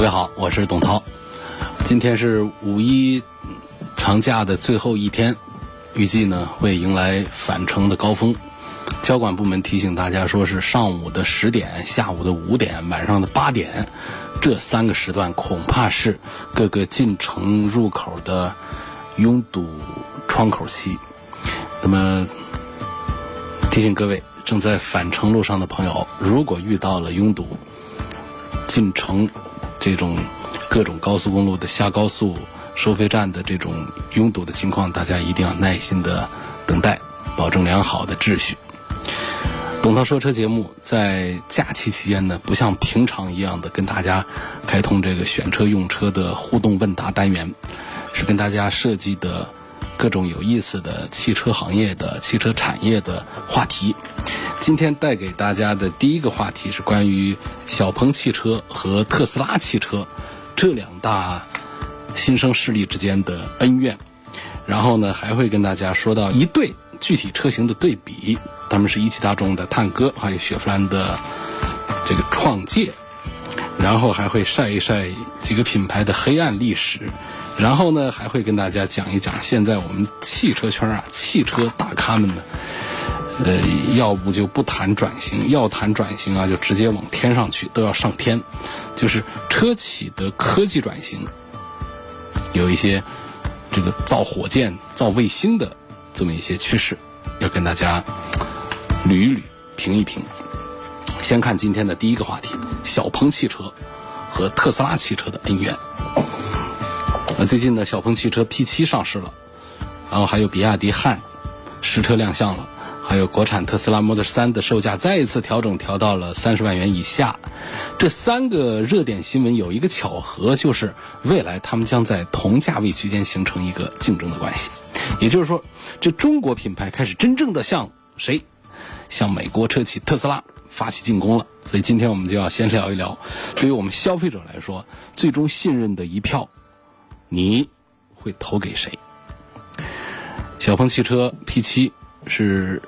各位好，我是董涛。今天是五一长假的最后一天，预计呢会迎来返程的高峰。交管部门提醒大家，说是上午的十点、下午的五点、晚上的八点这三个时段，恐怕是各个进城入口的拥堵窗口期。那么提醒各位正在返程路上的朋友，如果遇到了拥堵进城，这种各种高速公路的下高速、收费站的这种拥堵的情况，大家一定要耐心的等待，保证良好的秩序。董涛说车节目在假期期间呢，不像平常一样的跟大家开通这个选车用车的互动问答单元，是跟大家设计的各种有意思的汽车行业的汽车产业的话题。今天带给大家的第一个话题是关于小鹏汽车和特斯拉汽车这两大新生势力之间的恩怨，然后呢还会跟大家说到一对具体车型的对比，他们是一汽大众的探歌，还有雪佛兰的这个创界，然后还会晒一晒几个品牌的黑暗历史，然后呢还会跟大家讲一讲现在我们汽车圈啊汽车大咖们呢。呃，要不就不谈转型，要谈转型啊，就直接往天上去，都要上天。就是车企的科技转型，有一些这个造火箭、造卫星的这么一些趋势，要跟大家捋一捋、评一评。先看今天的第一个话题：小鹏汽车和特斯拉汽车的恩怨。那最近呢，小鹏汽车 P7 上市了，然后还有比亚迪汉实车亮相了。还有国产特斯拉 Model 3的售价再一次调整，调到了三十万元以下。这三个热点新闻有一个巧合，就是未来他们将在同价位区间形成一个竞争的关系。也就是说，这中国品牌开始真正的向谁？向美国车企特斯拉发起进攻了。所以今天我们就要先聊一聊，对于我们消费者来说，最终信任的一票，你会投给谁？小鹏汽车 P7 是。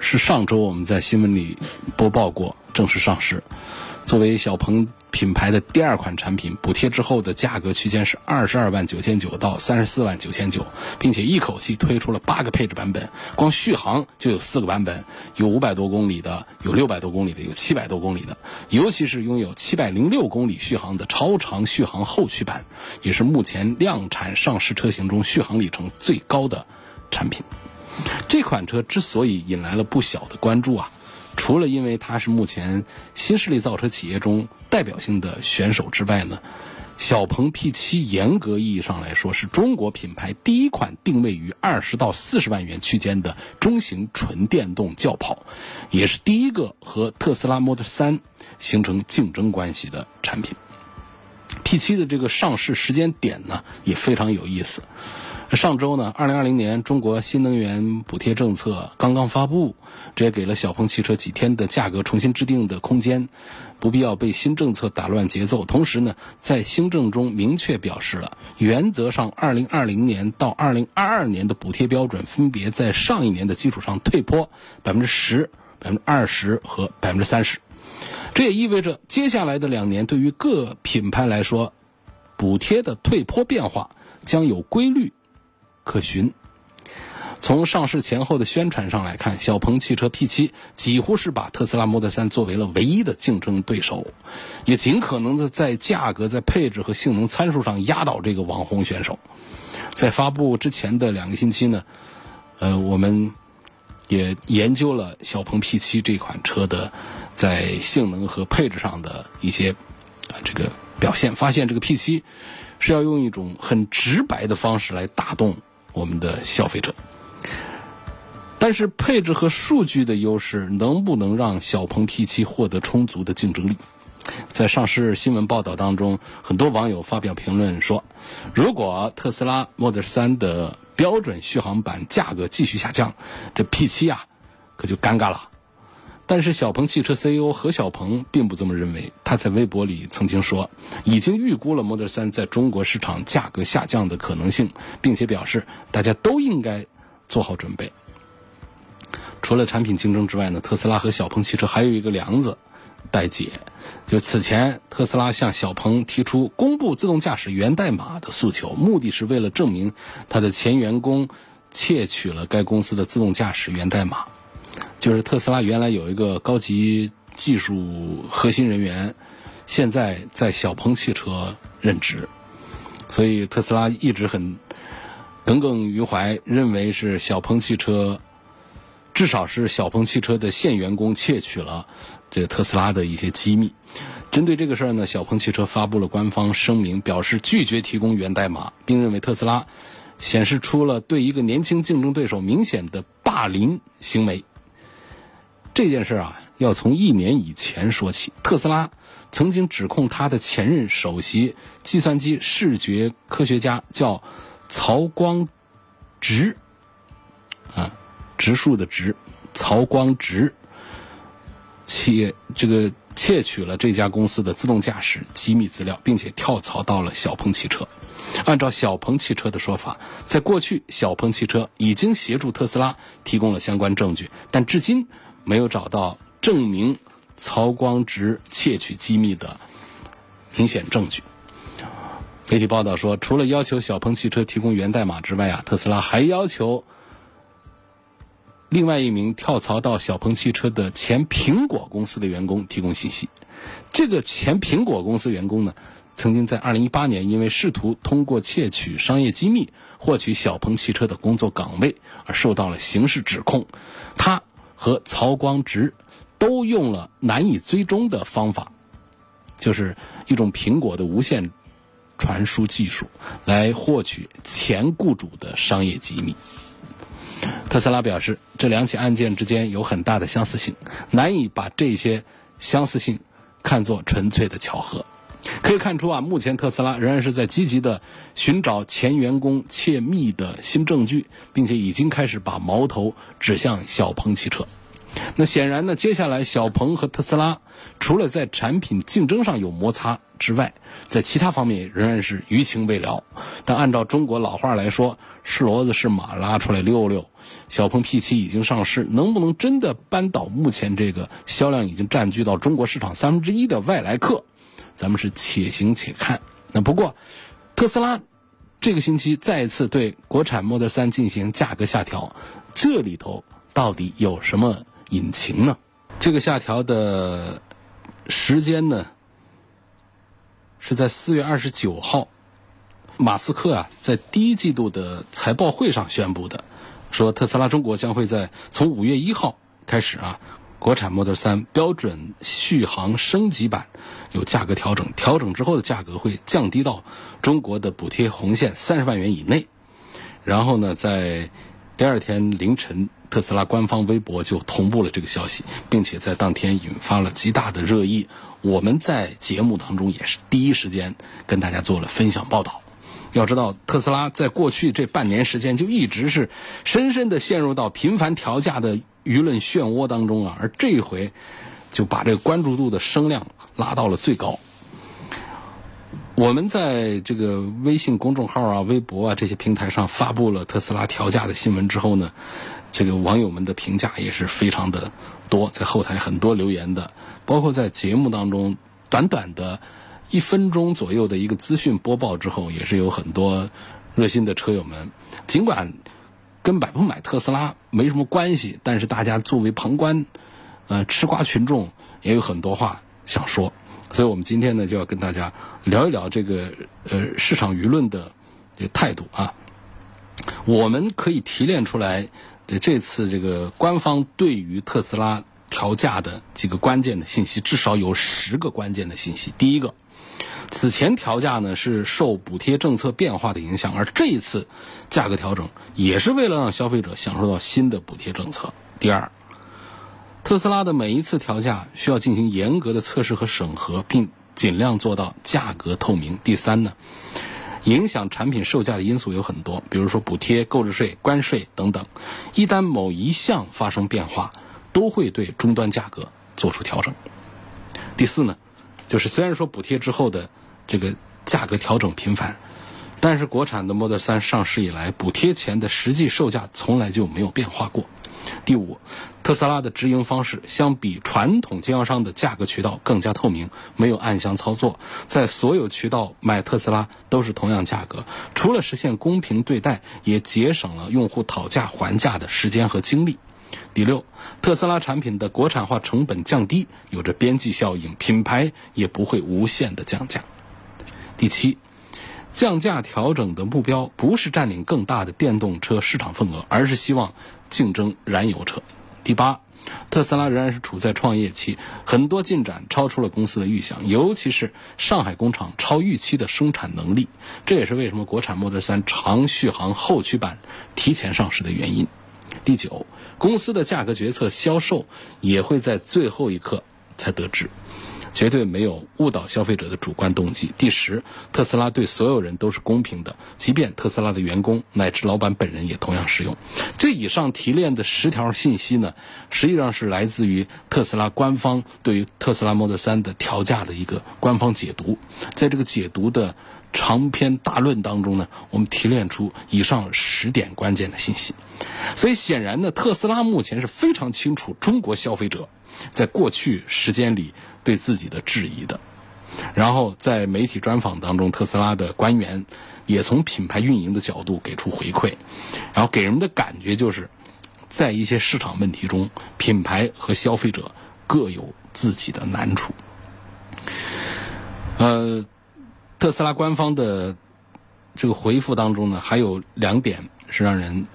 是上周我们在新闻里播报过正式上市，作为小鹏品牌的第二款产品，补贴之后的价格区间是二十二万九千九到三十四万九千九，并且一口气推出了八个配置版本，光续航就有四个版本，有五百多公里的，有六百多公里的，有七百多公里的，尤其是拥有七百零六公里续航的超长续航后驱版，也是目前量产上市车型中续航里程最高的产品。这款车之所以引来了不小的关注啊，除了因为它是目前新势力造车企业中代表性的选手之外呢，小鹏 P7 严格意义上来说是中国品牌第一款定位于二十到四十万元区间的中型纯电动轿跑，也是第一个和特斯拉 Model 3形成竞争关系的产品。P7 的这个上市时间点呢也非常有意思。上周呢，二零二零年中国新能源补贴政策刚刚发布，这也给了小鹏汽车几天的价格重新制定的空间，不必要被新政策打乱节奏。同时呢，在新政中明确表示了，原则上二零二零年到二零二二年的补贴标准分别在上一年的基础上退坡百分之十、百分之二十和百分之三十。这也意味着接下来的两年对于各品牌来说，补贴的退坡变化将有规律。可循。从上市前后的宣传上来看，小鹏汽车 P7 几乎是把特斯拉 Model 3作为了唯一的竞争对手，也尽可能的在价格、在配置和性能参数上压倒这个网红选手。在发布之前的两个星期呢，呃，我们也研究了小鹏 P7 这款车的在性能和配置上的一些啊这个表现，发现这个 P7 是要用一种很直白的方式来打动。我们的消费者，但是配置和数据的优势能不能让小鹏 P7 获得充足的竞争力？在上市新闻报道当中，很多网友发表评论说，如果特斯拉 Model 3的标准续航版价格继续下降，这 P7 啊，可就尴尬了。但是小鹏汽车 CEO 何小鹏并不这么认为，他在微博里曾经说，已经预估了 Model 3在中国市场价格下降的可能性，并且表示大家都应该做好准备。除了产品竞争之外呢，特斯拉和小鹏汽车还有一个梁子待解。就此前，特斯拉向小鹏提出公布自动驾驶源代码的诉求，目的是为了证明他的前员工窃取了该公司的自动驾驶源代码。就是特斯拉原来有一个高级技术核心人员，现在在小鹏汽车任职，所以特斯拉一直很耿耿于怀，认为是小鹏汽车。至少是小鹏汽车的现员工窃取了这个特斯拉的一些机密。针对这个事儿呢，小鹏汽车发布了官方声明，表示拒绝提供源代码，并认为特斯拉显示出了对一个年轻竞争对手明显的霸凌行为。这件事啊，要从一年以前说起。特斯拉曾经指控他的前任首席计算机视觉科学家叫曹光直，啊。植树的植，曹光直，窃这个窃取了这家公司的自动驾驶机密资料，并且跳槽到了小鹏汽车。按照小鹏汽车的说法，在过去，小鹏汽车已经协助特斯拉提供了相关证据，但至今没有找到证明曹光直窃取机密的明显证据。媒体报道说，除了要求小鹏汽车提供源代码之外啊，特斯拉还要求。另外一名跳槽到小鹏汽车的前苹果公司的员工提供信息。这个前苹果公司员工呢，曾经在2018年因为试图通过窃取商业机密获取小鹏汽车的工作岗位而受到了刑事指控。他和曹光直都用了难以追踪的方法，就是一种苹果的无线传输技术，来获取前雇主的商业机密。特斯拉表示，这两起案件之间有很大的相似性，难以把这些相似性看作纯粹的巧合。可以看出啊，目前特斯拉仍然是在积极的寻找前员工窃密的新证据，并且已经开始把矛头指向小鹏汽车。那显然呢，接下来小鹏和特斯拉除了在产品竞争上有摩擦之外，在其他方面仍然是余情未了。但按照中国老话来说，是骡子是马拉出来溜溜。小鹏 P7 已经上市，能不能真的扳倒目前这个销量已经占据到中国市场三分之一的外来客？咱们是且行且看。那不过，特斯拉这个星期再次对国产 Model 3进行价格下调，这里头到底有什么？引擎呢？这个下调的时间呢，是在四月二十九号，马斯克啊在第一季度的财报会上宣布的，说特斯拉中国将会在从五月一号开始啊，国产 Model 3标准续航升级版有价格调整，调整之后的价格会降低到中国的补贴红线三十万元以内，然后呢，在第二天凌晨。特斯拉官方微博就同步了这个消息，并且在当天引发了极大的热议。我们在节目当中也是第一时间跟大家做了分享报道。要知道，特斯拉在过去这半年时间就一直是深深的陷入到频繁调价的舆论漩涡当中啊，而这一回就把这个关注度的声量拉到了最高。我们在这个微信公众号啊、微博啊这些平台上发布了特斯拉调价的新闻之后呢。这个网友们的评价也是非常的多，在后台很多留言的，包括在节目当中短短的一分钟左右的一个资讯播报之后，也是有很多热心的车友们，尽管跟买不买特斯拉没什么关系，但是大家作为旁观，呃，吃瓜群众也有很多话想说，所以我们今天呢就要跟大家聊一聊这个呃市场舆论的这个态度啊，我们可以提炼出来。这次这个官方对于特斯拉调价的几个关键的信息，至少有十个关键的信息。第一个，此前调价呢是受补贴政策变化的影响，而这一次价格调整也是为了让消费者享受到新的补贴政策。第二，特斯拉的每一次调价需要进行严格的测试和审核，并尽量做到价格透明。第三呢，影响产品售价的因素有很多，比如说补贴、购置税、关税等等。一旦某一项发生变化，都会对终端价格做出调整。第四呢，就是虽然说补贴之后的这个价格调整频繁，但是国产的 Model 3上市以来，补贴前的实际售价从来就没有变化过。第五，特斯拉的直营方式相比传统经销商的价格渠道更加透明，没有暗箱操作，在所有渠道买特斯拉都是同样价格，除了实现公平对待，也节省了用户讨价还价的时间和精力。第六，特斯拉产品的国产化成本降低，有着边际效应，品牌也不会无限的降价。第七。降价调整的目标不是占领更大的电动车市场份额，而是希望竞争燃油车。第八，特斯拉仍然是处在创业期，很多进展超出了公司的预想，尤其是上海工厂超预期的生产能力，这也是为什么国产 Model 3长续航后驱版提前上市的原因。第九，公司的价格决策、销售也会在最后一刻才得知。绝对没有误导消费者的主观动机。第十，特斯拉对所有人都是公平的，即便特斯拉的员工乃至老板本人也同样适用。这以上提炼的十条信息呢，实际上是来自于特斯拉官方对于特斯拉 Model 3的调价的一个官方解读。在这个解读的长篇大论当中呢，我们提炼出以上十点关键的信息。所以显然呢，特斯拉目前是非常清楚中国消费者在过去时间里。对自己的质疑的，然后在媒体专访当中，特斯拉的官员也从品牌运营的角度给出回馈，然后给人们的感觉就是，在一些市场问题中，品牌和消费者各有自己的难处。呃，特斯拉官方的这个回复当中呢，还有两点是让人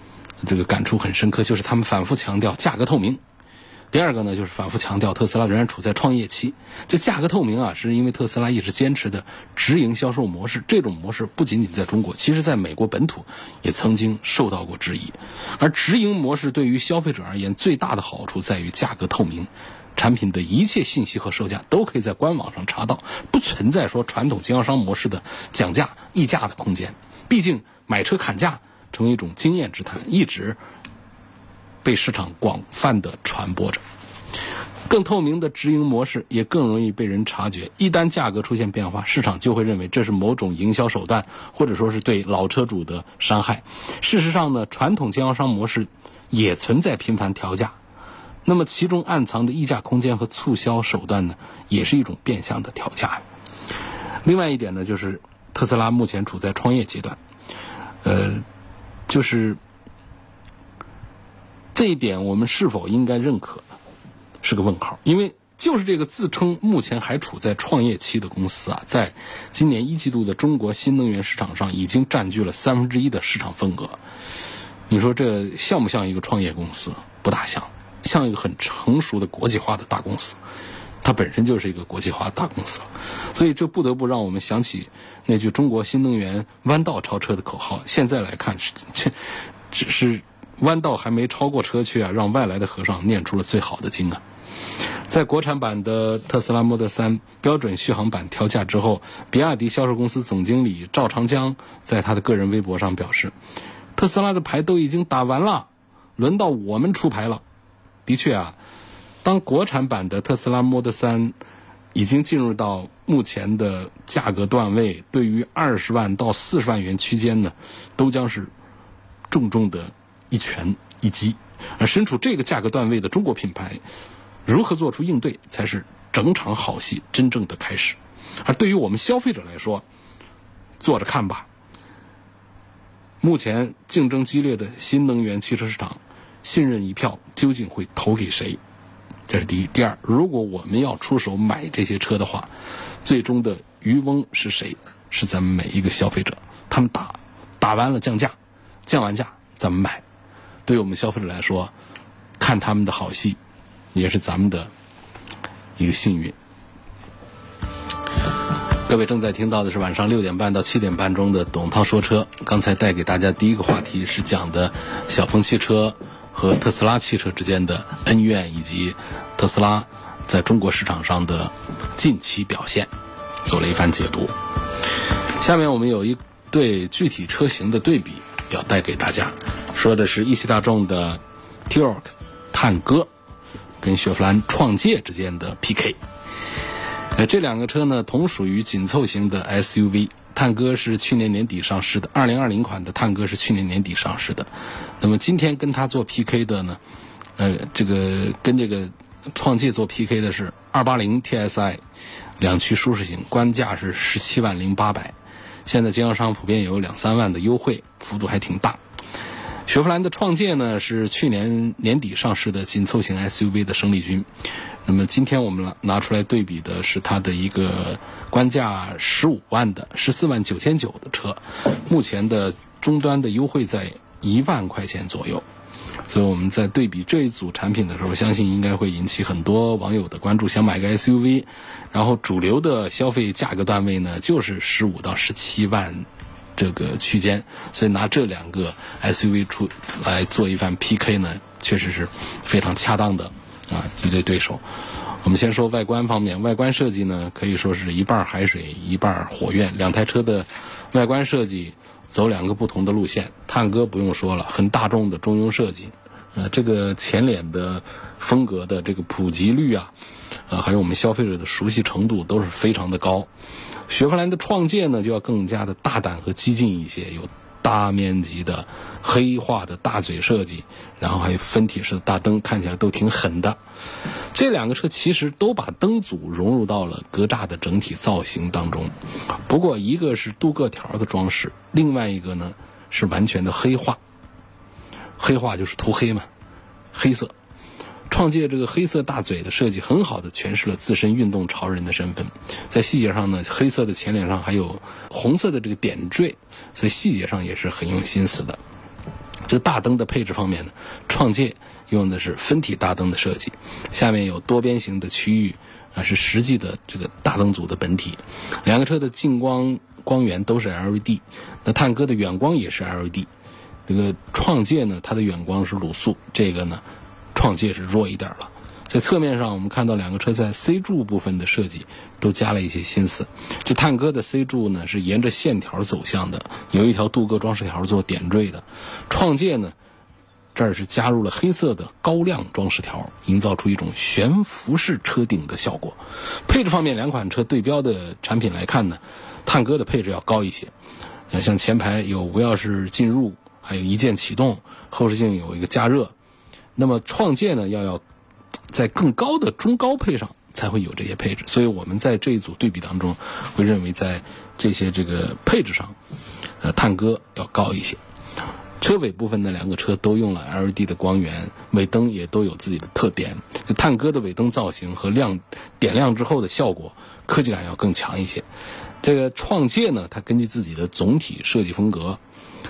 这个感触很深刻，就是他们反复强调价格透明。第二个呢，就是反复强调特斯拉仍然处在创业期。这价格透明啊，是因为特斯拉一直坚持的直营销售模式。这种模式不仅仅在中国，其实在美国本土也曾经受到过质疑。而直营模式对于消费者而言，最大的好处在于价格透明，产品的一切信息和售价都可以在官网上查到，不存在说传统经销商模式的讲价议价的空间。毕竟买车砍价成为一种经验之谈，一直。被市场广泛的传播着，更透明的直营模式也更容易被人察觉。一旦价格出现变化，市场就会认为这是某种营销手段，或者说是对老车主的伤害。事实上呢，传统经销商模式也存在频繁调价，那么其中暗藏的溢价空间和促销手段呢，也是一种变相的调价。另外一点呢，就是特斯拉目前处在创业阶段，呃，就是。这一点我们是否应该认可呢？是个问号。因为就是这个自称目前还处在创业期的公司啊，在今年一季度的中国新能源市场上已经占据了三分之一的市场份额。你说这像不像一个创业公司？不大像，像一个很成熟的国际化的大公司。它本身就是一个国际化大公司，所以这不得不让我们想起那句“中国新能源弯道超车”的口号。现在来看，这只是。弯道还没超过车去啊，让外来的和尚念出了最好的经啊！在国产版的特斯拉 Model 3标准续航版调价之后，比亚迪销售公司总经理赵长江在他的个人微博上表示：“特斯拉的牌都已经打完了，轮到我们出牌了。”的确啊，当国产版的特斯拉 Model 3已经进入到目前的价格段位，对于二十万到四十万元区间呢，都将是重重的。一拳一击，而身处这个价格段位的中国品牌，如何做出应对，才是整场好戏真正的开始。而对于我们消费者来说，坐着看吧。目前竞争激烈的新能源汽车市场，信任一票究竟会投给谁？这是第一。第二，如果我们要出手买这些车的话，最终的渔翁是谁？是咱们每一个消费者。他们打打完了降价，降完价咱们买。对于我们消费者来说，看他们的好戏，也是咱们的一个幸运。各位正在听到的是晚上六点半到七点半中的董涛说车。刚才带给大家第一个话题是讲的小鹏汽车和特斯拉汽车之间的恩怨，以及特斯拉在中国市场上的近期表现，做了一番解读。下面我们有一对具体车型的对比要带给大家，说的是一汽大众的 T-Roc 探戈跟雪佛兰创界之间的 PK。呃，这两个车呢，同属于紧凑型的 SUV。探歌是去年年底上市的，二零二零款的探歌是去年年底上市的。那么今天跟它做 PK 的呢，呃，这个跟这个创界做 PK 的是二八零 TSI 两驱舒适型，官价是十七万零八百。现在经销商普遍有两三万的优惠，幅度还挺大。雪佛兰的创界呢是去年年底上市的紧凑型 SUV 的胜利军。那么今天我们拿拿出来对比的是它的一个官价十五万的十四万九千九的车，目前的终端的优惠在一万块钱左右，所以我们在对比这一组产品的时候，相信应该会引起很多网友的关注。想买个 SUV，然后主流的消费价格段位呢就是十五到十七万这个区间，所以拿这两个 SUV 出来做一番 PK 呢，确实是非常恰当的。啊，一对对手。我们先说外观方面，外观设计呢可以说是一半海水一半火焰。两台车的外观设计走两个不同的路线。探歌不用说了，很大众的中庸设计。呃，这个前脸的风格的这个普及率啊，还有我们消费者的熟悉程度都是非常的高。雪佛兰的创界呢就要更加的大胆和激进一些，有。大面积的黑化的大嘴设计，然后还有分体式的大灯，看起来都挺狠的。这两个车其实都把灯组融入到了格栅的整体造型当中，不过一个是镀铬条的装饰，另外一个呢是完全的黑化。黑化就是涂黑嘛，黑色。创界这个黑色大嘴的设计，很好的诠释了自身运动潮人的身份。在细节上呢，黑色的前脸上还有红色的这个点缀，所以细节上也是很用心思的。这大灯的配置方面呢，创界用的是分体大灯的设计，下面有多边形的区域啊，是实际的这个大灯组的本体。两个车的近光光源都是 LED，那探歌的远光也是 LED。这个创界呢，它的远光是卤素，这个呢。创界是弱一点了，在侧面上我们看到两个车在 C 柱部分的设计都加了一些心思。这探歌的 C 柱呢是沿着线条走向的，有一条镀铬装饰条做点缀的。创界呢这儿是加入了黑色的高亮装饰条，营造出一种悬浮式车顶的效果。配置方面，两款车对标的产品来看呢，探歌的配置要高一些，像前排有无钥匙进入，还有一键启动，后视镜有一个加热。那么创界呢，要要在更高的中高配上才会有这些配置，所以我们在这一组对比当中，会认为在这些这个配置上，呃，探歌要高一些。车尾部分呢，两个车都用了 LED 的光源，尾灯也都有自己的特点。探歌的尾灯造型和亮点亮之后的效果，科技感要更强一些。这个创界呢，它根据自己的总体设计风格，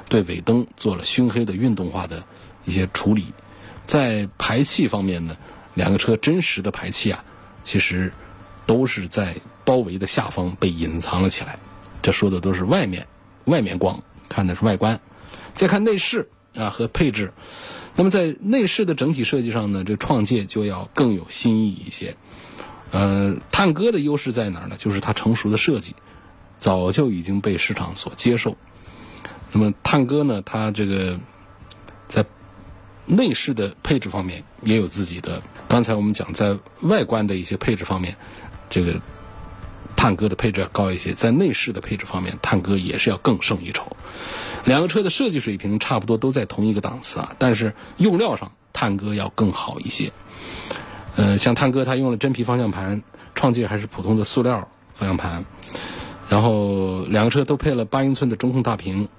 对尾灯做了熏黑的运动化的一些处理。在排气方面呢，两个车真实的排气啊，其实都是在包围的下方被隐藏了起来。这说的都是外面外面光，看的是外观。再看内饰啊和配置，那么在内饰的整体设计上呢，这创界就要更有新意一些。呃，探歌的优势在哪儿呢？就是它成熟的设计，早就已经被市场所接受。那么探歌呢，它这个在内饰的配置方面也有自己的。刚才我们讲在外观的一些配置方面，这个探歌的配置要高一些；在内饰的配置方面，探歌也是要更胜一筹。两个车的设计水平差不多都在同一个档次啊，但是用料上探歌要更好一些。呃，像探歌它用了真皮方向盘，创界还是普通的塑料方向盘。然后两个车都配了八英寸的中控大屏，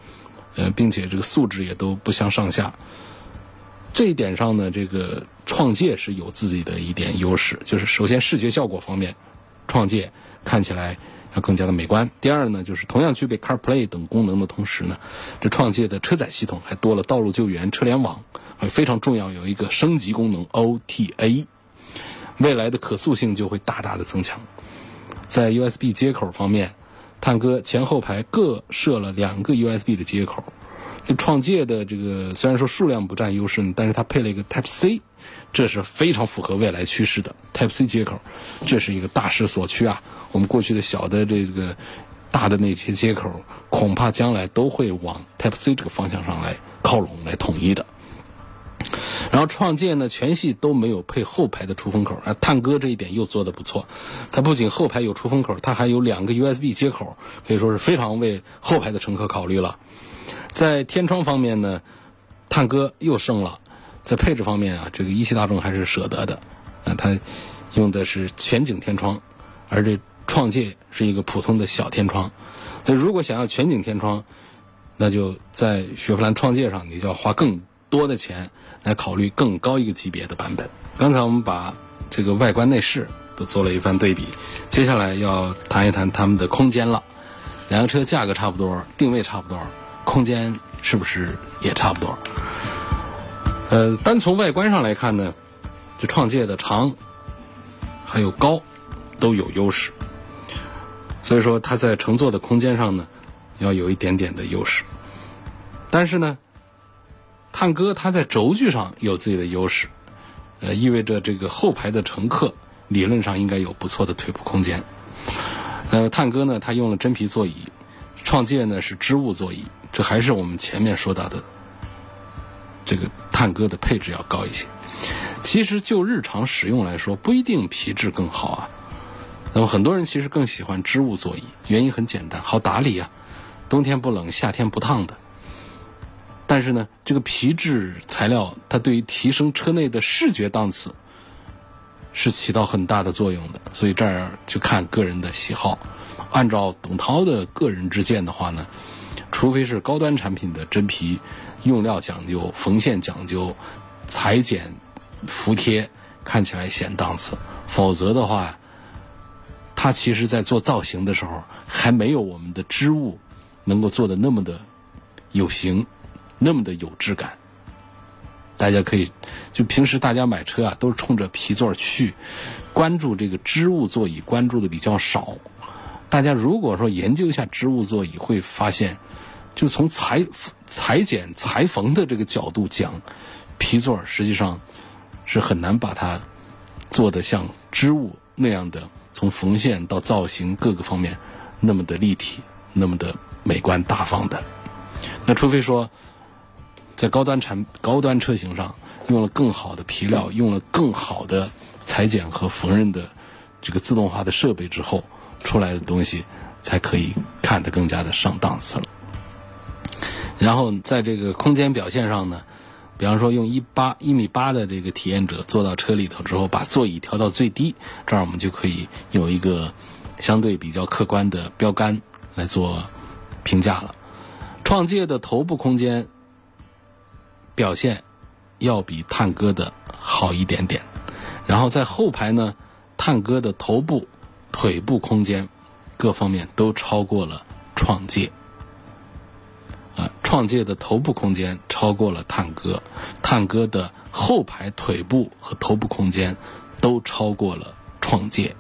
呃，并且这个素质也都不相上下。这一点上呢，这个创界是有自己的一点优势，就是首先视觉效果方面，创界看起来要更加的美观。第二呢，就是同样具备 CarPlay 等功能的同时呢，这创界的车载系统还多了道路救援、车联网，非常重要，有一个升级功能 OTA，未来的可塑性就会大大的增强。在 USB 接口方面，探歌前后排各设了两个 USB 的接口。创界的这个虽然说数量不占优势，但是它配了一个 Type C，这是非常符合未来趋势的 Type C 接口，这是一个大势所趋啊。我们过去的小的这个大的那些接口，恐怕将来都会往 Type C 这个方向上来靠拢、来统一的。然后创界呢，全系都没有配后排的出风口，啊，探歌这一点又做的不错。它不仅后排有出风口，它还有两个 USB 接口，可以说是非常为后排的乘客考虑了。在天窗方面呢，探歌又胜了。在配置方面啊，这个一汽大众还是舍得的，啊，它用的是全景天窗，而这创界是一个普通的小天窗。那如果想要全景天窗，那就在雪佛兰创界上，你就要花更多的钱。来考虑更高一个级别的版本。刚才我们把这个外观内饰都做了一番对比，接下来要谈一谈它们的空间了。两个车价格差不多，定位差不多，空间是不是也差不多？呃，单从外观上来看呢，这创界的长还有高都有优势，所以说它在乘坐的空间上呢，要有一点点的优势。但是呢。探歌它在轴距上有自己的优势，呃，意味着这个后排的乘客理论上应该有不错的腿部空间。呃，探歌呢，它用了真皮座椅，创界呢是织物座椅，这还是我们前面说到的这个探戈的配置要高一些。其实就日常使用来说，不一定皮质更好啊。那么很多人其实更喜欢织物座椅，原因很简单，好打理呀，冬天不冷，夏天不烫的。但是呢，这个皮质材料它对于提升车内的视觉档次是起到很大的作用的，所以这儿就看个人的喜好。按照董涛的个人之见的话呢，除非是高端产品的真皮，用料讲究、缝线讲究、裁剪、服帖，看起来显档次；否则的话，它其实在做造型的时候还没有我们的织物能够做的那么的有型。那么的有质感，大家可以就平时大家买车啊，都是冲着皮座去，关注这个织物座椅，关注的比较少。大家如果说研究一下织物座椅，会发现，就从裁裁剪裁缝的这个角度讲，皮座实际上是很难把它做的像织物那样的，从缝线到造型各个方面那么的立体，那么的美观大方的。那除非说。在高端产高端车型上用了更好的皮料，用了更好的裁剪和缝纫的这个自动化的设备之后，出来的东西才可以看得更加的上档次了。然后在这个空间表现上呢，比方说用一八一米八的这个体验者坐到车里头之后，把座椅调到最低，这样我们就可以有一个相对比较客观的标杆来做评价了。创界的头部空间。表现要比探歌的好一点点，然后在后排呢，探歌的头部、腿部空间各方面都超过了创界。啊，创界的头部空间超过了探歌，探歌的后排腿部和头部空间都超过了创界，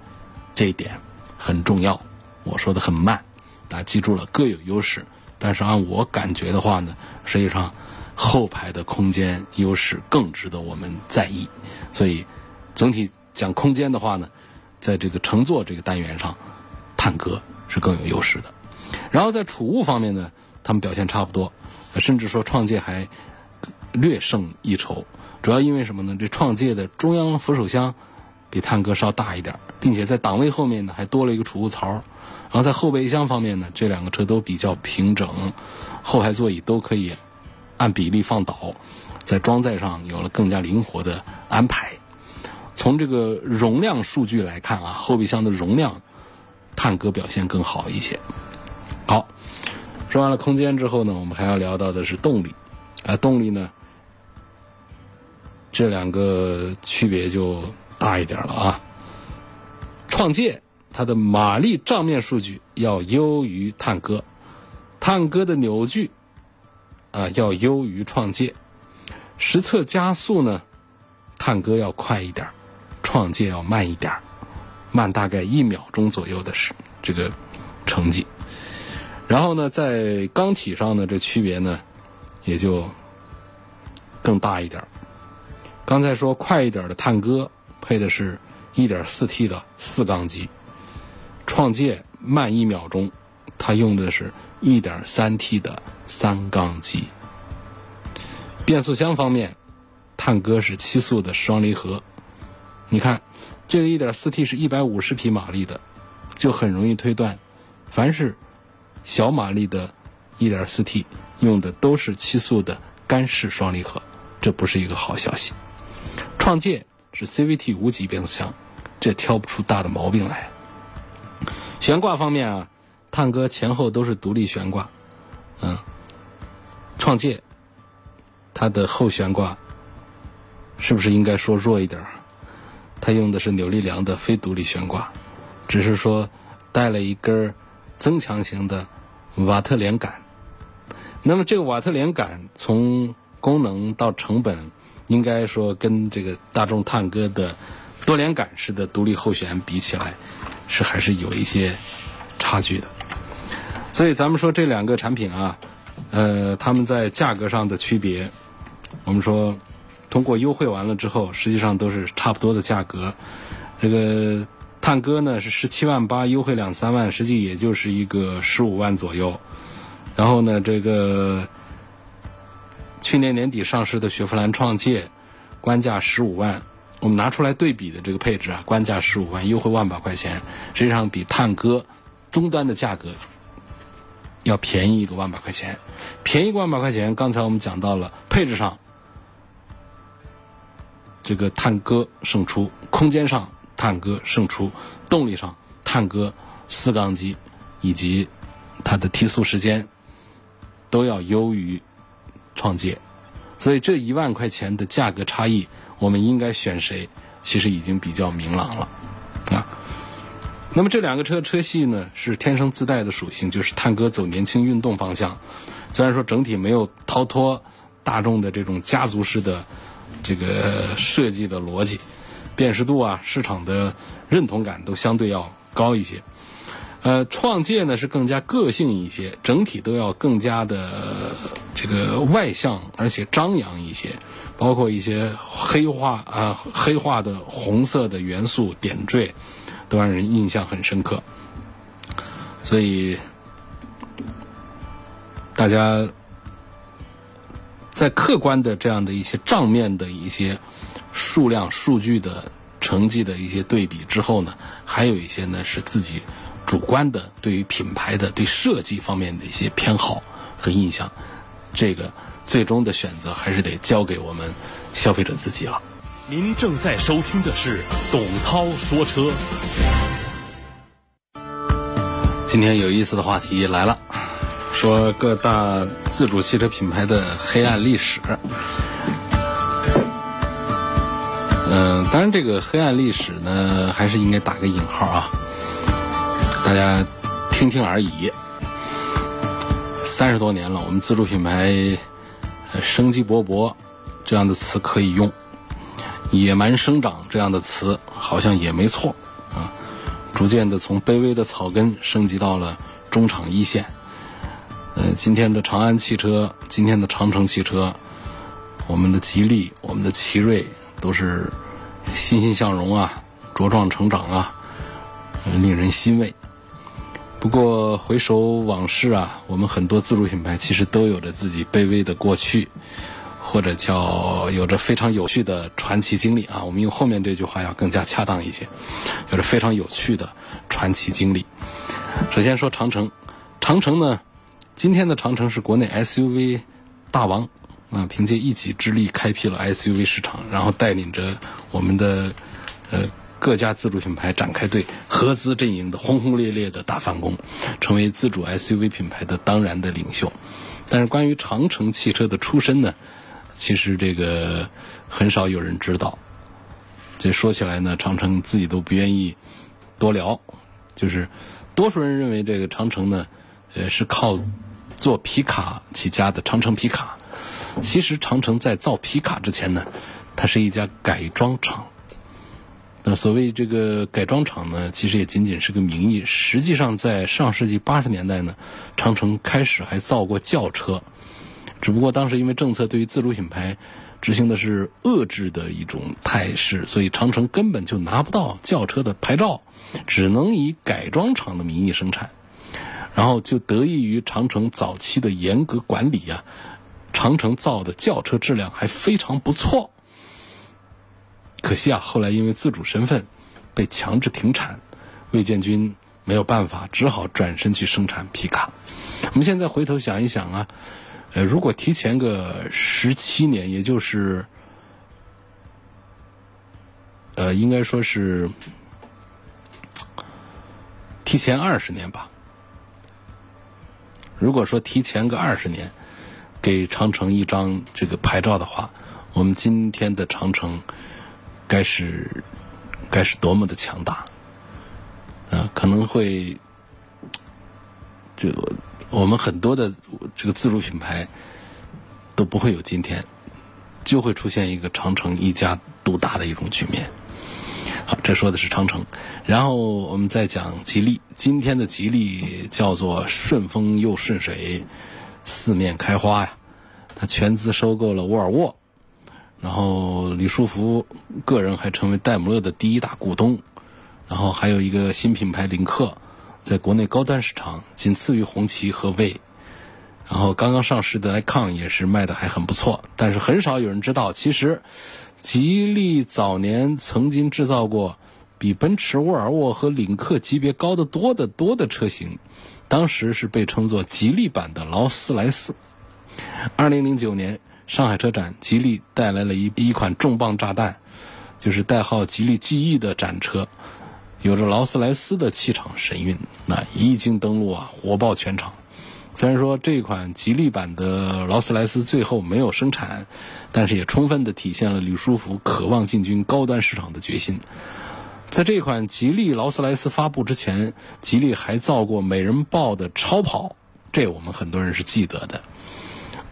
这一点很重要。我说的很慢，大家记住了，各有优势。但是按我感觉的话呢，实际上。后排的空间优势更值得我们在意，所以总体讲空间的话呢，在这个乘坐这个单元上，探歌是更有优势的。然后在储物方面呢，他们表现差不多，甚至说创界还略胜一筹。主要因为什么呢？这创界的中央扶手箱比探歌稍大一点，并且在档位后面呢还多了一个储物槽。然后在后备箱方面呢，这两个车都比较平整，后排座椅都可以。按比例放倒，在装载上有了更加灵活的安排。从这个容量数据来看啊，后备箱的容量，探歌表现更好一些。好，说完了空间之后呢，我们还要聊到的是动力。啊，动力呢，这两个区别就大一点了啊。创界它的马力账面数据要优于探戈，探戈的扭矩。啊，要优于创界，实测加速呢，探戈要快一点，创界要慢一点，慢大概一秒钟左右的是这个成绩。然后呢，在缸体上呢，这区别呢也就更大一点。刚才说快一点的探歌配的是 1.4T 的四缸机，创界慢一秒钟，它用的是 1.3T 的三缸机。变速箱方面，探歌是七速的双离合。你看，这个 1.4T 是150匹马力的，就很容易推断，凡是小马力的 1.4T 用的都是七速的干式双离合，这不是一个好消息。创界是 CVT 无级变速箱，这挑不出大的毛病来。悬挂方面啊，探歌前后都是独立悬挂，嗯，创界它的后悬挂是不是应该说弱一点儿？它用的是扭力梁的非独立悬挂，只是说带了一根增强型的瓦特连杆。那么这个瓦特连杆从功能到成本，应该说跟这个大众探歌的多连杆式的独立后悬比起来，是还是有一些差距的。所以咱们说这两个产品啊，呃，他们在价格上的区别，我们说。通过优惠完了之后，实际上都是差不多的价格。这个探歌呢是十七万八，优惠两三万，实际也就是一个十五万左右。然后呢，这个去年年底上市的雪佛兰创界，官价十五万，我们拿出来对比的这个配置啊，官价十五万，优惠万把块钱，实际上比探歌终端的价格要便宜一个万把块钱。便宜个万把块钱，刚才我们讲到了配置上。这个探歌胜出，空间上探歌胜出，动力上探歌四缸机以及它的提速时间都要优于创界，所以这一万块钱的价格差异，我们应该选谁，其实已经比较明朗了啊。那么这两个车车系呢是天生自带的属性，就是探歌走年轻运动方向，虽然说整体没有逃脱大众的这种家族式的。这个设计的逻辑、辨识度啊，市场的认同感都相对要高一些。呃，创界呢是更加个性一些，整体都要更加的这个外向，而且张扬一些，包括一些黑化啊、黑化的红色的元素点缀，都让人印象很深刻。所以大家。在客观的这样的一些账面的一些数量数据的成绩的一些对比之后呢，还有一些呢是自己主观的对于品牌的对设计方面的一些偏好和印象，这个最终的选择还是得交给我们消费者自己了。您正在收听的是董涛说车。今天有意思的话题来了。说各大自主汽车品牌的黑暗历史，嗯，当然这个黑暗历史呢，还是应该打个引号啊，大家听听而已。三十多年了，我们自主品牌生机勃勃这样的词可以用，野蛮生长这样的词好像也没错啊，逐渐的从卑微的草根升级到了中场一线。呃，今天的长安汽车，今天的长城汽车，我们的吉利，我们的奇瑞，都是欣欣向荣啊，茁壮成长啊，令人欣慰。不过回首往事啊，我们很多自主品牌其实都有着自己卑微的过去，或者叫有着非常有趣的传奇经历啊。我们用后面这句话要更加恰当一些，有着非常有趣的传奇经历。首先说长城，长城呢。今天的长城是国内 SUV 大王啊，凭借一己之力开辟了 SUV 市场，然后带领着我们的呃各家自主品牌展开对合资阵营的轰轰烈烈的大反攻，成为自主 SUV 品牌的当然的领袖。但是关于长城汽车的出身呢，其实这个很少有人知道。这说起来呢，长城自己都不愿意多聊，就是多数人认为这个长城呢，呃是靠。做皮卡起家的长城皮卡，其实长城在造皮卡之前呢，它是一家改装厂。那所谓这个改装厂呢，其实也仅仅是个名义。实际上，在上世纪八十年代呢，长城开始还造过轿车，只不过当时因为政策对于自主品牌执行的是遏制的一种态势，所以长城根本就拿不到轿车的牌照，只能以改装厂的名义生产。然后就得益于长城早期的严格管理呀，长城造的轿车质量还非常不错。可惜啊，后来因为自主身份被强制停产，魏建军没有办法，只好转身去生产皮卡。我们现在回头想一想啊，呃，如果提前个十七年，也就是呃，应该说是提前二十年吧。如果说提前个二十年，给长城一张这个牌照的话，我们今天的长城该是该是多么的强大啊！可能会这个我们很多的这个自主品牌都不会有今天，就会出现一个长城一家独大的一种局面。好，这说的是长城，然后我们再讲吉利。今天的吉利叫做顺风又顺水，四面开花呀。他全资收购了沃尔沃，然后李书福个人还成为戴姆勒的第一大股东。然后还有一个新品牌领克，在国内高端市场仅次于红旗和魏。然后刚刚上市的 icon 也是卖的还很不错，但是很少有人知道，其实。吉利早年曾经制造过比奔驰、沃尔沃和领克级别高得多得多的车型，当时是被称作吉利版的劳斯莱斯。二零零九年上海车展，吉利带来了一一款重磅炸弹，就是代号吉利 GE 的展车，有着劳斯莱斯的气场神韵，那一经登陆啊，火爆全场。虽然说这款吉利版的劳斯莱斯最后没有生产，但是也充分的体现了李书福渴望进军高端市场的决心。在这款吉利劳斯莱斯发布之前，吉利还造过美人豹的超跑，这我们很多人是记得的。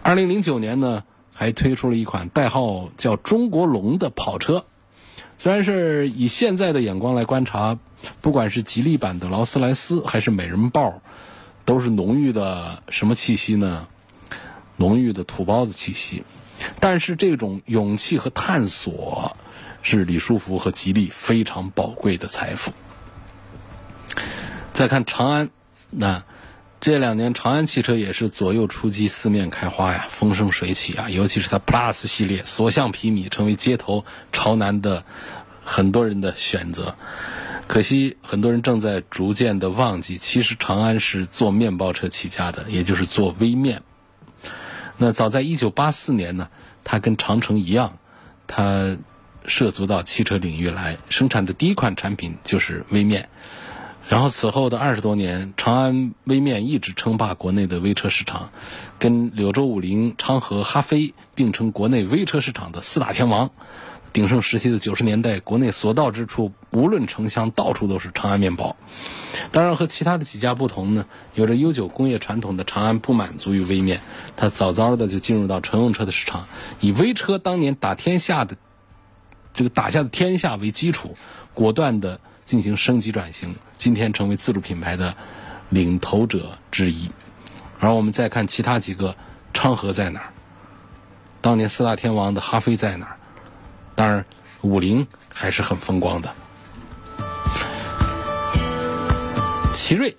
二零零九年呢，还推出了一款代号叫中国龙的跑车。虽然是以现在的眼光来观察，不管是吉利版的劳斯莱斯还是美人豹。都是浓郁的什么气息呢？浓郁的土包子气息。但是这种勇气和探索，是李书福和吉利非常宝贵的财富。再看长安，那这两年长安汽车也是左右出击，四面开花呀，风生水起啊！尤其是它 Plus 系列，所向披靡，成为街头潮男的很多人的选择。可惜，很多人正在逐渐的忘记，其实长安是做面包车起家的，也就是做微面。那早在一九八四年呢，它跟长城一样，它涉足到汽车领域来，生产的第一款产品就是微面。然后此后的二十多年，长安微面一直称霸国内的微车市场，跟柳州五菱、昌河、哈飞并称国内微车市场的四大天王。鼎盛时期的九十年代，国内所到之处，无论城乡，到处都是长安面包。当然，和其他的几家不同呢，有着悠久工业传统的长安不满足于微面，它早早的就进入到乘用车的市场，以微车当年打天下的这个打下的天下为基础，果断的进行升级转型，今天成为自主品牌的领头者之一。而我们再看其他几个，昌河在哪儿？当年四大天王的哈飞在哪儿？当然，五菱还是很风光的。奇瑞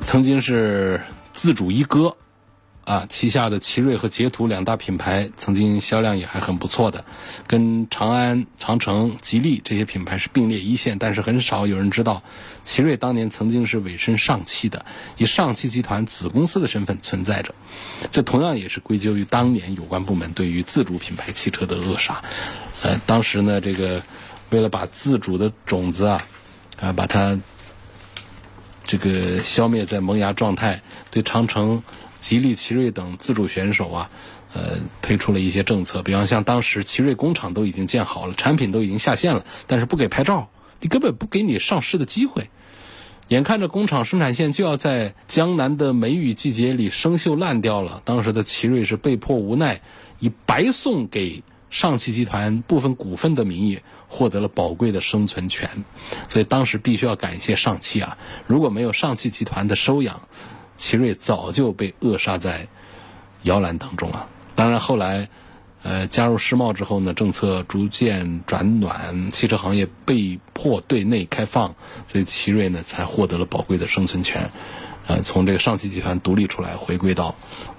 曾经是自主一哥，啊，旗下的奇瑞和捷途两大品牌曾经销量也还很不错的，跟长安、长城、吉利这些品牌是并列一线。但是很少有人知道，奇瑞当年曾经是委身上汽的，以上汽集团子公司的身份存在着。这同样也是归咎于当年有关部门对于自主品牌汽车的扼杀。呃，当时呢，这个为了把自主的种子啊，啊，把它这个消灭在萌芽状态，对长城、吉利、奇瑞等自主选手啊，呃，推出了一些政策，比方像当时奇瑞工厂都已经建好了，产品都已经下线了，但是不给拍照，你根本不给你上市的机会。眼看着工厂生产线就要在江南的梅雨季节里生锈烂掉了，当时的奇瑞是被迫无奈，以白送给。上汽集团部分股份的名义获得了宝贵的生存权，所以当时必须要感谢上汽啊！如果没有上汽集团的收养，奇瑞早就被扼杀在摇篮当中啊。当然后来，呃，加入世贸之后呢，政策逐渐转暖，汽车行业被迫对内开放，所以奇瑞呢才获得了宝贵的生存权，呃，从这个上汽集团独立出来，回归到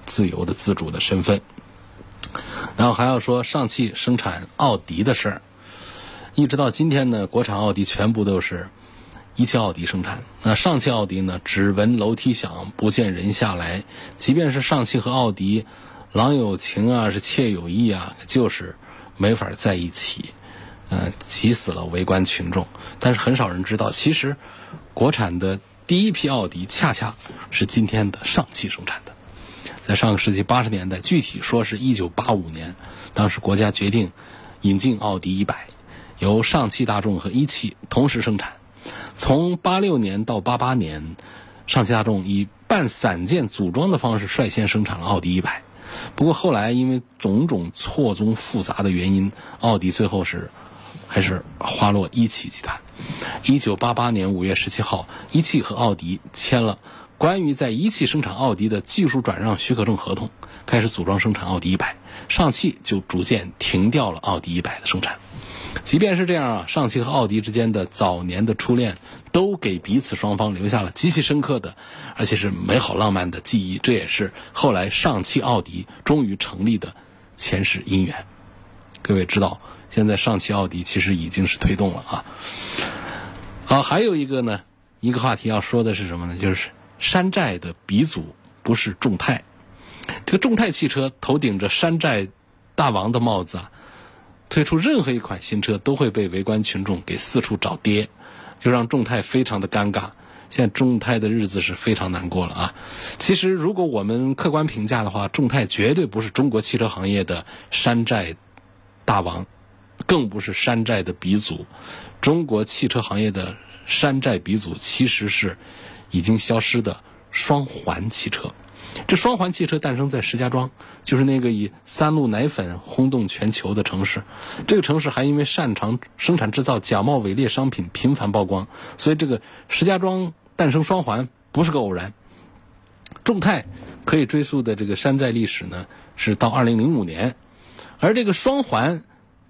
自由的自主的身份。然后还要说上汽生产奥迪的事儿，一直到今天呢，国产奥迪全部都是一汽奥迪生产。那上汽奥迪呢，只闻楼梯响，不见人下来。即便是上汽和奥迪，郎有情啊，是妾有意啊，就是没法在一起，嗯，急死了围观群众。但是很少人知道，其实国产的第一批奥迪恰恰是今天的上汽生产的。在上个世纪八十年代，具体说是一九八五年，当时国家决定引进奥迪一百，由上汽大众和一汽同时生产。从八六年到八八年，上汽大众以半散件组装的方式率先生产了奥迪一百。不过后来因为种种错综复杂的原因，奥迪最后是还是花落一汽集团。一九八八年五月十七号，一汽和奥迪签了。关于在一汽生产奥迪的技术转让许可证合同，开始组装生产奥迪一百，上汽就逐渐停掉了奥迪一百的生产。即便是这样啊，上汽和奥迪之间的早年的初恋，都给彼此双方留下了极其深刻的，而且是美好浪漫的记忆。这也是后来上汽奥迪终于成立的前世姻缘。各位知道，现在上汽奥迪其实已经是推动了啊。好，还有一个呢，一个话题要说的是什么呢？就是。山寨的鼻祖不是众泰，这个众泰汽车头顶着山寨大王的帽子啊，推出任何一款新车都会被围观群众给四处找爹，就让众泰非常的尴尬。现在众泰的日子是非常难过了啊。其实如果我们客观评价的话，众泰绝对不是中国汽车行业的山寨大王，更不是山寨的鼻祖。中国汽车行业的山寨鼻祖其实是。已经消失的双环汽车，这双环汽车诞生在石家庄，就是那个以三鹿奶粉轰动全球的城市。这个城市还因为擅长生产制造假冒伪劣商品频繁曝光，所以这个石家庄诞生双环不是个偶然。众泰可以追溯的这个山寨历史呢，是到二零零五年，而这个双环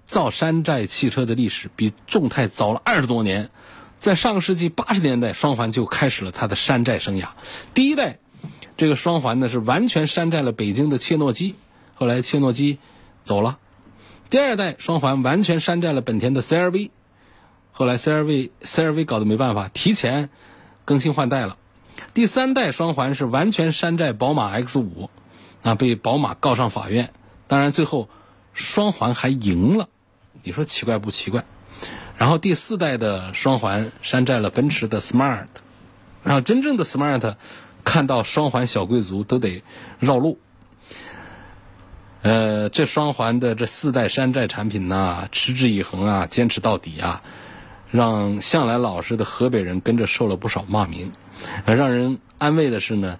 造山寨汽车的历史比众泰早了二十多年。在上个世纪八十年代，双环就开始了它的山寨生涯。第一代，这个双环呢是完全山寨了北京的切诺基，后来切诺基走了。第二代双环完全山寨了本田的 CRV，后来 CRV CRV 搞得没办法，提前更新换代了。第三代双环是完全山寨宝马 X 五，啊被宝马告上法院，当然最后双环还赢了。你说奇怪不奇怪？然后第四代的双环山寨了奔驰的 Smart，然后真正的 Smart 看到双环小贵族都得绕路。呃，这双环的这四代山寨产品呐，持之以恒啊，坚持到底啊，让向来老实的河北人跟着受了不少骂名。而让人安慰的是呢，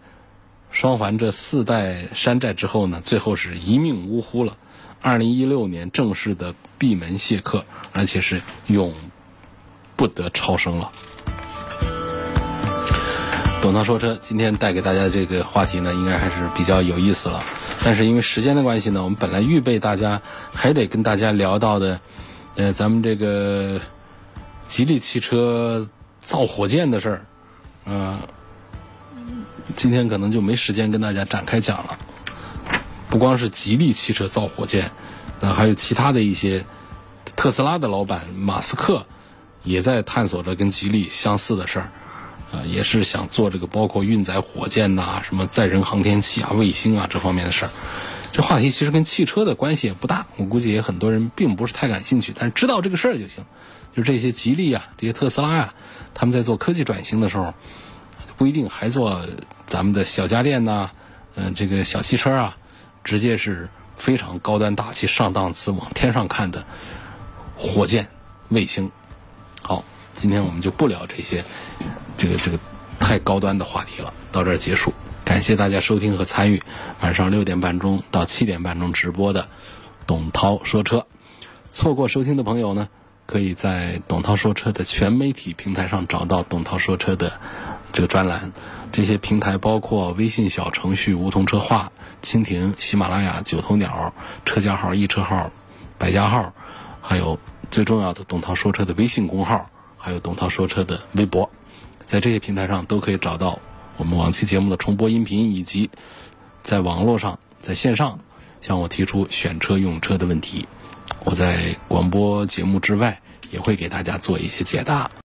双环这四代山寨之后呢，最后是一命呜呼了。二零一六年正式的闭门谢客，而且是永不得超生了。董涛说车今天带给大家这个话题呢，应该还是比较有意思了。但是因为时间的关系呢，我们本来预备大家还得跟大家聊到的，呃，咱们这个吉利汽车造火箭的事儿，嗯，今天可能就没时间跟大家展开讲了。不光是吉利汽车造火箭，那还有其他的一些，特斯拉的老板马斯克也在探索着跟吉利相似的事儿，啊，也是想做这个包括运载火箭呐、什么载人航天器啊、卫星啊这方面的事儿。这话题其实跟汽车的关系也不大，我估计也很多人并不是太感兴趣，但是知道这个事儿就行。就这些吉利啊、这些特斯拉啊，他们在做科技转型的时候，不一定还做咱们的小家电呐，嗯，这个小汽车啊。直接是非常高端大气、上档次、往天上看的火箭卫星。好，今天我们就不聊这些这个这个太高端的话题了，到这儿结束。感谢大家收听和参与晚上六点半钟到七点半钟直播的董涛说车。错过收听的朋友呢，可以在董涛说车的全媒体平台上找到董涛说车的这个专栏。这些平台包括微信小程序“梧桐车话”、蜻蜓、喜马拉雅、九头鸟、车架号、易车号、百家号，还有最重要的董涛说车的微信公号，还有董涛说车的微博，在这些平台上都可以找到我们往期节目的重播音频，以及在网络上在线上向我提出选车用车的问题。我在广播节目之外也会给大家做一些解答。